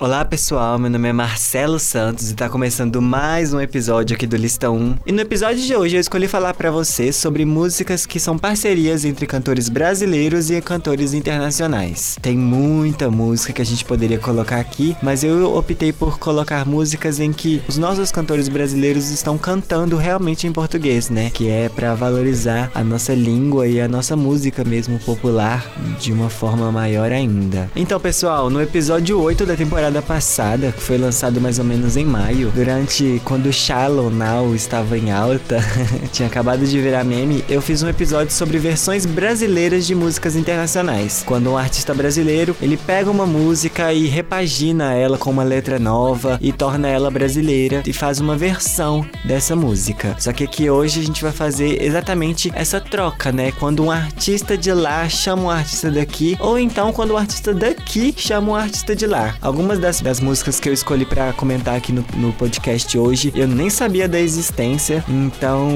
Olá pessoal, meu nome é Marcelo Santos e tá começando mais um episódio aqui do Lista 1. E no episódio de hoje eu escolhi falar para vocês sobre músicas que são parcerias entre cantores brasileiros e cantores internacionais. Tem muita música que a gente poderia colocar aqui, mas eu optei por colocar músicas em que os nossos cantores brasileiros estão cantando realmente em português, né? Que é para valorizar a nossa língua e a nossa música mesmo popular de uma forma maior ainda. Então, pessoal, no episódio 8 da temporada temporada passada, que foi lançado mais ou menos em maio, durante quando Shallow Now estava em alta, tinha acabado de virar meme, eu fiz um episódio sobre versões brasileiras de músicas internacionais. Quando um artista brasileiro, ele pega uma música e repagina ela com uma letra nova e torna ela brasileira e faz uma versão dessa música. Só que aqui hoje a gente vai fazer exatamente essa troca, né? Quando um artista de lá chama um artista daqui, ou então quando um artista daqui chama um artista de lá. Algumas das, das músicas que eu escolhi para comentar aqui no, no podcast hoje, eu nem sabia da existência. Então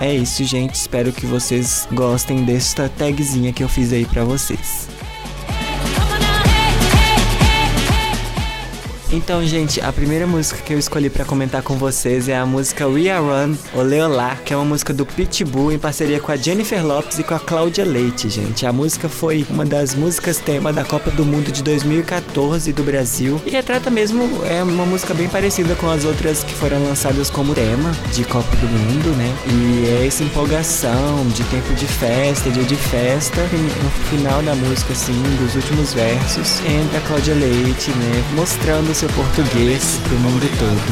é isso, gente. Espero que vocês gostem desta tagzinha que eu fiz aí para vocês. Então, gente, a primeira música que eu escolhi para comentar com vocês é a música We Are Run, Olê Olá, que é uma música do Pitbull em parceria com a Jennifer Lopes e com a Cláudia Leite, gente. A música foi uma das músicas tema da Copa do Mundo de 2014 do Brasil e retrata mesmo, é uma música bem parecida com as outras que foram lançadas como tema de Copa do Mundo, né? E é essa empolgação de tempo de festa, dia de festa, no final da música, assim, dos últimos versos, entra a Cláudia Leite, né? Mostrando seu português pro mundo todo.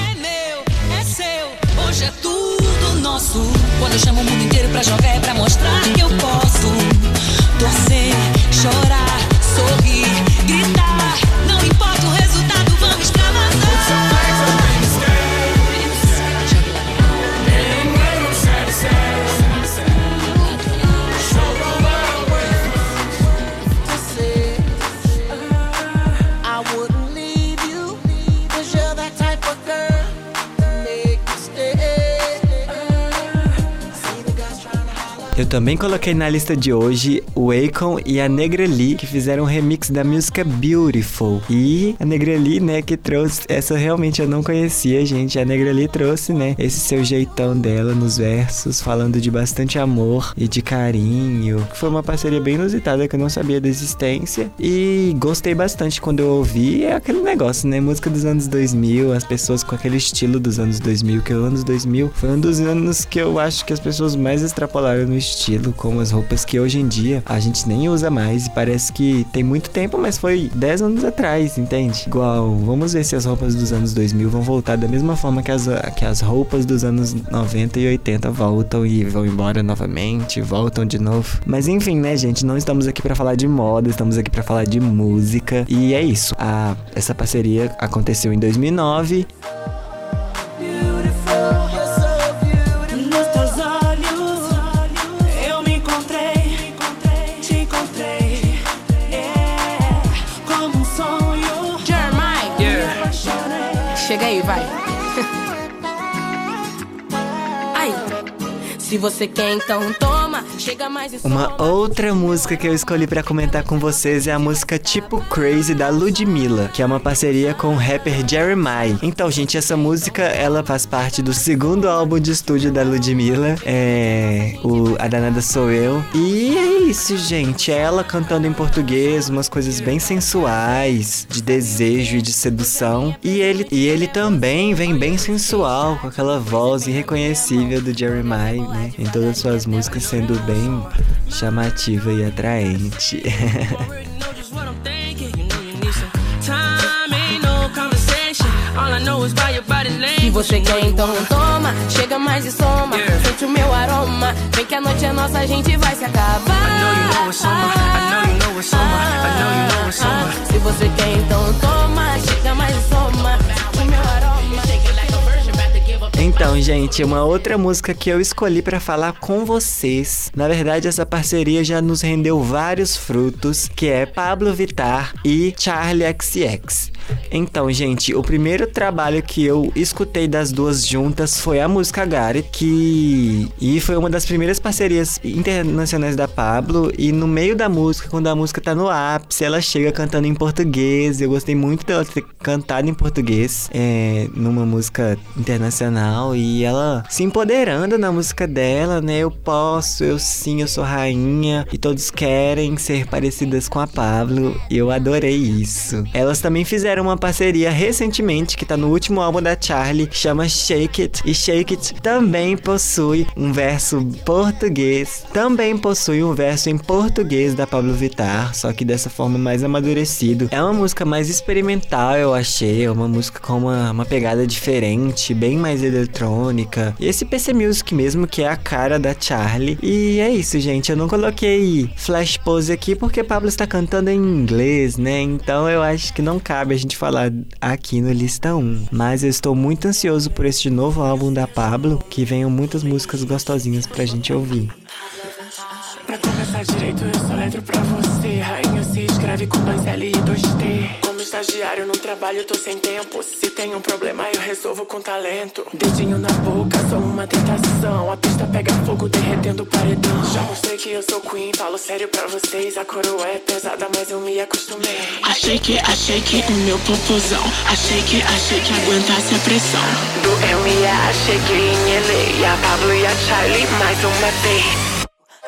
É meu, é seu, hoje é tudo nosso. Quando eu chamo o mundo inteiro pra jogar é pra mostrar que eu posso torcer, chorar, também coloquei na lista de hoje o Akon e a Negreli, que fizeram um remix da música Beautiful. E a Negreli, né, que trouxe. Essa realmente eu não conhecia, gente. A Negreli trouxe, né, esse seu jeitão dela nos versos, falando de bastante amor e de carinho. Foi uma parceria bem inusitada que eu não sabia da existência. E gostei bastante quando eu ouvi. É aquele negócio, né? Música dos anos 2000, as pessoas com aquele estilo dos anos 2000, que os anos 2000 foi um dos anos que eu acho que as pessoas mais extrapolaram no estilo, como as roupas que hoje em dia a gente nem usa mais e parece que tem muito tempo, mas foi 10 anos atrás, entende? Igual, vamos ver se as roupas dos anos 2000 vão voltar da mesma forma que as, que as roupas dos anos 90 e 80 voltam e vão embora novamente, voltam de novo. Mas enfim, né, gente, não estamos aqui pra falar de moda, estamos aqui pra falar de música. E é isso. A, essa parceria aconteceu em 2009 chega aí, vai. Ai, se você quer, então toma. Uma outra música que eu escolhi pra comentar com vocês é a música Tipo Crazy da Ludmilla, que é uma parceria com o rapper Jeremiah. Então, gente, essa música ela faz parte do segundo álbum de estúdio da Ludmilla, é o A Danada Sou Eu. E é isso, gente, é ela cantando em português, umas coisas bem sensuais, de desejo e de sedução. E ele e ele também vem bem sensual com aquela voz irreconhecível do Jeremiah, né? Em todas as suas músicas sendo bem chamativa e atraente. Se você quer, então toma. Chega mais e soma. Sente o meu aroma. Vem que a noite é nossa, a gente vai se acabar. I know you know it's summer. I know you know it's summer. I know you know it's summer. Se você quer, então toma. Então, gente, uma outra música que eu escolhi pra falar com vocês. Na verdade, essa parceria já nos rendeu vários frutos, que é Pablo Vittar e Charlie XX. Então, gente, o primeiro trabalho que eu escutei das duas juntas foi a música Gary, que e foi uma das primeiras parcerias internacionais da Pablo. E no meio da música, quando a música tá no ápice, ela chega cantando em português. Eu gostei muito dela ter cantado em português é, numa música internacional e ela se empoderando na música dela, né? Eu posso, eu sim, eu sou rainha e todos querem ser parecidas com a Pablo. Eu adorei isso. Elas também fizeram uma parceria recentemente que tá no último álbum da Charlie, chama Shake It. E Shake It também possui um verso português, também possui um verso em português da Pablo Vittar, só que dessa forma mais amadurecido. É uma música mais experimental, eu achei, é uma música com uma, uma pegada diferente, bem mais eletrônica. E esse PC Music mesmo, que é a cara da Charlie. E é isso, gente. Eu não coloquei flash pose aqui porque Pablo está cantando em inglês, né? Então eu acho que não cabe a gente falar aqui no Lista 1. Mas eu estou muito ansioso por este novo álbum da Pablo, que venham muitas músicas gostosinhas pra gente ouvir. Pra começar direito, eu só letro pra você. Rainha se escreve com dois L e dois T. Estagiário no trabalho, tô sem tempo. Se tem um problema, eu resolvo com talento. Dedinho na boca, sou uma tentação. A pista pega fogo, derretendo o paredão. Já mostrei que eu sou queen, falo sério pra vocês. A coroa é pesada, mas eu me acostumei. Achei que, achei que o meu popozão. Achei que, achei que aguentasse a pressão. Do MA, cheguei em LA. A Pablo e a Charlie, mais uma vez.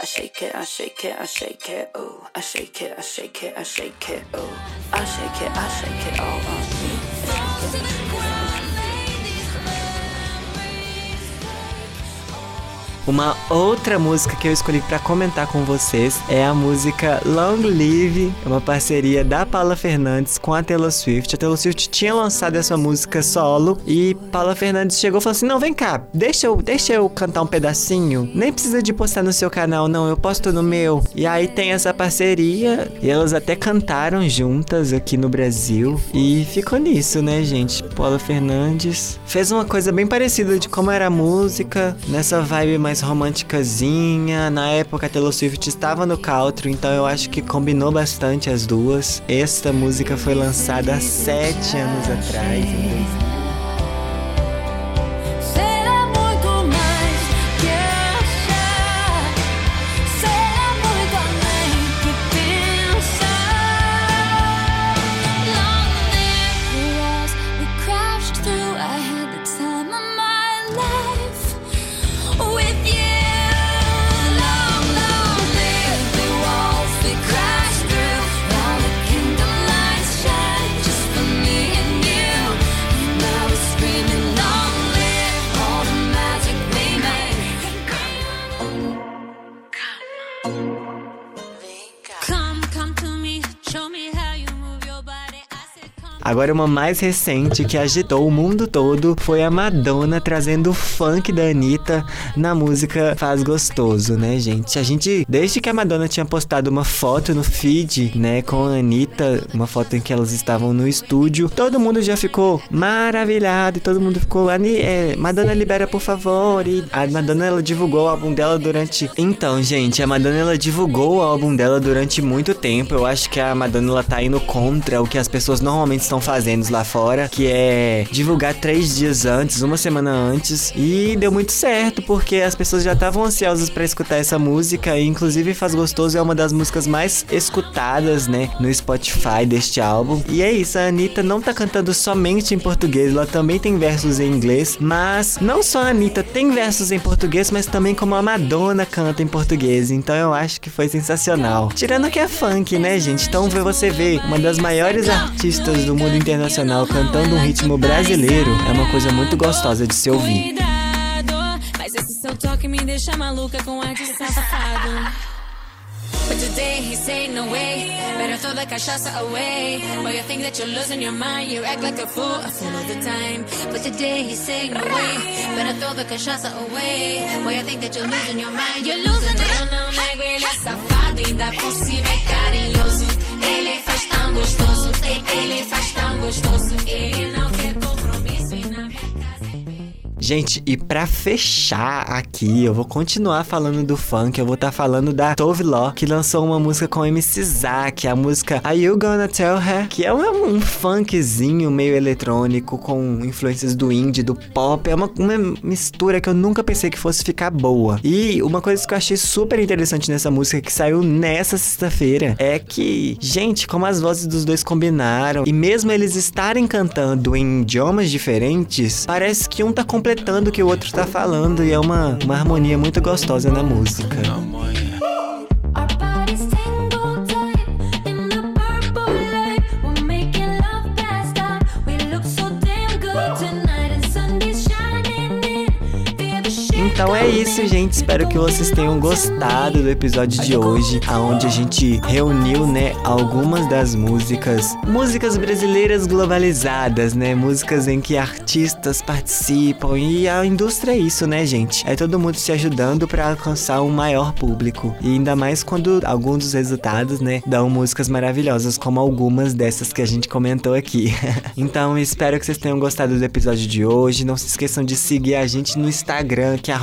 I shake it, I shake it, I shake it, ooh. I shake it, I shake it, I shake it, ooh. I shake it, I shake it all on me. I shake it. Uma outra música que eu escolhi pra comentar com vocês é a música Long Live, é uma parceria da Paula Fernandes com a Taylor Swift. A Taylor Swift tinha lançado essa música solo e Paula Fernandes chegou e falou assim: "Não, vem cá, deixa eu, deixa eu cantar um pedacinho. Nem precisa de postar no seu canal, não, eu posto no meu". E aí tem essa parceria e elas até cantaram juntas aqui no Brasil e ficou nisso, né, gente? Paula Fernandes fez uma coisa bem parecida de como era a música, nessa vibe mais românticazinha. Na época a Taylor Swift estava no country, então eu acho que combinou bastante as duas. Esta música foi lançada há sete anos atrás. em Agora uma mais recente que agitou o mundo todo foi a Madonna trazendo o funk da Anitta na música Faz Gostoso, né, gente? A gente, desde que a Madonna tinha postado uma foto no feed, né, com a Anitta, uma foto em que elas estavam no estúdio, todo mundo já ficou maravilhado e todo mundo ficou, "Ani- é, Madonna libera por favor. E a Madonna ela divulgou o álbum dela durante. Então, gente, a Madonna ela divulgou o álbum dela durante muito tempo. Eu acho que a Madonna ela tá indo contra o que as pessoas normalmente estão fazendo lá fora, que é divulgar três dias antes, uma semana antes. E deu muito certo, porque as pessoas já estavam ansiosas pra escutar essa música. E inclusive Faz Gostoso é uma das músicas mais escutadas, né, no Spotify deste álbum. E é isso, a Anitta não tá cantando somente em português, ela também tem versos em inglês. Mas não só a Anitta tem versos em português, mas também como a Madonna canta em português. Então eu acho que foi sensacional. Tirando que é funk, né, gente? Então você ver uma das maiores artistas do mundo internacional cantando um ritmo brasileiro é uma coisa muito gostosa de se ouvir. Cuidado, mas esse seu toque me deixa maluca com ar de safado. But today he say no way. Better throw the cachaça away. Boy, you think that you're losing your mind. You act like a fool, a fool all the time. But today he say no way. Better throw the cachaça away. Boy, you think that you're losing your mind. You're losing it. Eu não nego, ele é safado. Ainda por cima é carinhoso. Ele faz tão gostoso. Ele faz tão gostoso. Ele não Gente, e pra fechar aqui, eu vou continuar falando do funk, eu vou estar tá falando da Tove Law, que lançou uma música com MC Zack, a música Are You Gonna Tell Her? Que é um, um funkzinho meio eletrônico, com influências do indie, do pop, é uma, uma mistura que eu nunca pensei que fosse ficar boa. E uma coisa que eu achei super interessante nessa música, que saiu nessa sexta-feira, é que, gente, como as vozes dos dois combinaram, e mesmo eles estarem cantando em idiomas diferentes, parece que um tá completamente completando o que o outro tá falando e é uma, uma harmonia muito gostosa na música. Isso, gente. Espero que vocês tenham gostado do episódio de hoje, aonde a gente reuniu, né, algumas das músicas, músicas brasileiras globalizadas, né, músicas em que artistas participam e a indústria é isso, né, gente? É todo mundo se ajudando para alcançar um maior público. E ainda mais quando alguns dos resultados, né, dão músicas maravilhosas como algumas dessas que a gente comentou aqui. então, espero que vocês tenham gostado do episódio de hoje. Não se esqueçam de seguir a gente no Instagram, que é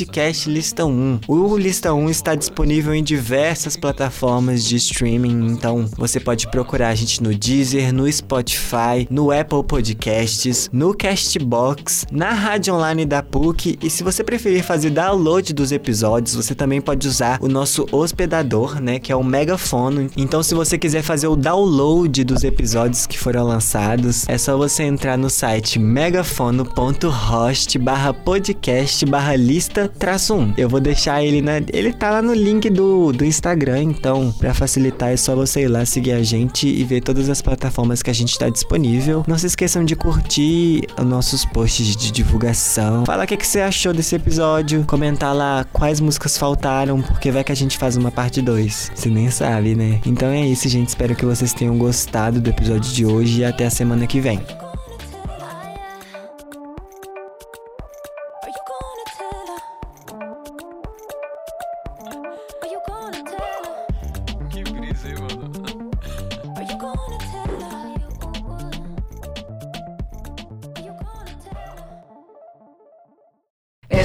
podcast Lista 1. O Lista 1 está disponível em diversas plataformas de streaming, então você pode procurar a gente no Deezer, no Spotify, no Apple Podcasts, no Castbox, na rádio online da PUC e se você preferir fazer download dos episódios, você também pode usar o nosso hospedador, né, que é o Megafono. Então se você quiser fazer o download dos episódios que foram lançados, é só você entrar no site megafone.host/podcast/lista traço 1. Eu vou deixar ele na. Ele tá lá no link do, do Instagram, então, para facilitar, é só você ir lá seguir a gente e ver todas as plataformas que a gente tá disponível. Não se esqueçam de curtir os nossos posts de divulgação. Fala o que, que você achou desse episódio. Comentar lá quais músicas faltaram, porque vai que a gente faz uma parte 2. Você nem sabe, né? Então é isso, gente. Espero que vocês tenham gostado do episódio de hoje e até a semana que vem.